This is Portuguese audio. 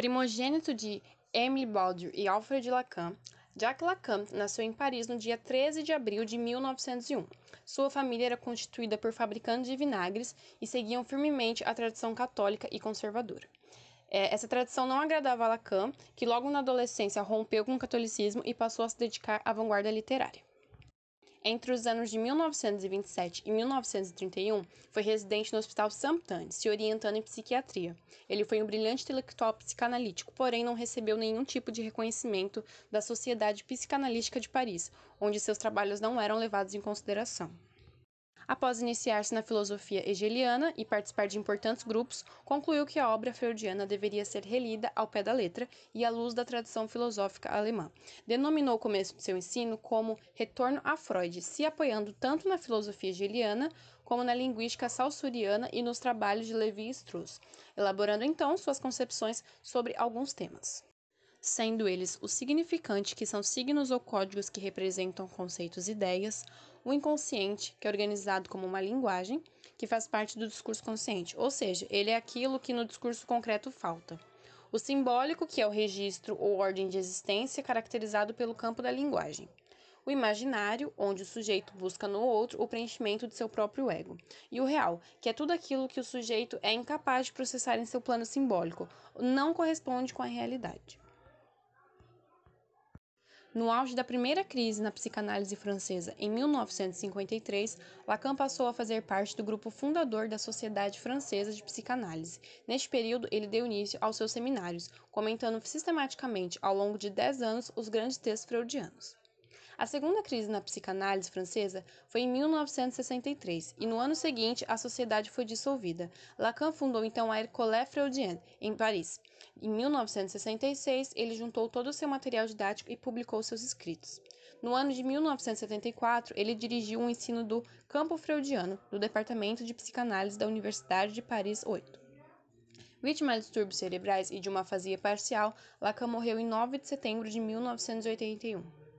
Primogênito de Émile Baudur e Alfred Lacan, Jacques Lacan nasceu em Paris no dia 13 de abril de 1901. Sua família era constituída por fabricantes de vinagres e seguiam firmemente a tradição católica e conservadora. É, essa tradição não agradava a Lacan, que logo na adolescência rompeu com o catolicismo e passou a se dedicar à vanguarda literária. Entre os anos de 1927 e 1931, foi residente no Hospital Saint-Anne, se orientando em psiquiatria. Ele foi um brilhante intelectual psicanalítico, porém não recebeu nenhum tipo de reconhecimento da Sociedade Psicanalítica de Paris, onde seus trabalhos não eram levados em consideração. Após iniciar-se na filosofia hegeliana e participar de importantes grupos, concluiu que a obra freudiana deveria ser relida ao pé da letra e à luz da tradição filosófica alemã. Denominou o começo de seu ensino como Retorno a Freud, se apoiando tanto na filosofia hegeliana como na linguística saussuriana e nos trabalhos de Levi-Strauss, elaborando então suas concepções sobre alguns temas sendo eles o significante, que são signos ou códigos que representam conceitos e ideias, o inconsciente, que é organizado como uma linguagem, que faz parte do discurso consciente, ou seja, ele é aquilo que no discurso concreto falta. O simbólico, que é o registro ou ordem de existência caracterizado pelo campo da linguagem. O imaginário, onde o sujeito busca no outro o preenchimento de seu próprio ego. E o real, que é tudo aquilo que o sujeito é incapaz de processar em seu plano simbólico, não corresponde com a realidade. No auge da primeira crise na psicanálise francesa, em 1953, Lacan passou a fazer parte do grupo fundador da Sociedade Francesa de Psicanálise. Neste período, ele deu início aos seus seminários, comentando sistematicamente ao longo de 10 anos os grandes textos freudianos. A segunda crise na psicanálise francesa foi em 1963 e no ano seguinte a sociedade foi dissolvida. Lacan fundou então a École Freudienne, em Paris. Em 1966, ele juntou todo o seu material didático e publicou seus escritos. No ano de 1974, ele dirigiu o um ensino do Campo Freudiano, do Departamento de Psicanálise da Universidade de Paris 8. Vítima de distúrbios cerebrais e de uma afasia parcial, Lacan morreu em 9 de setembro de 1981.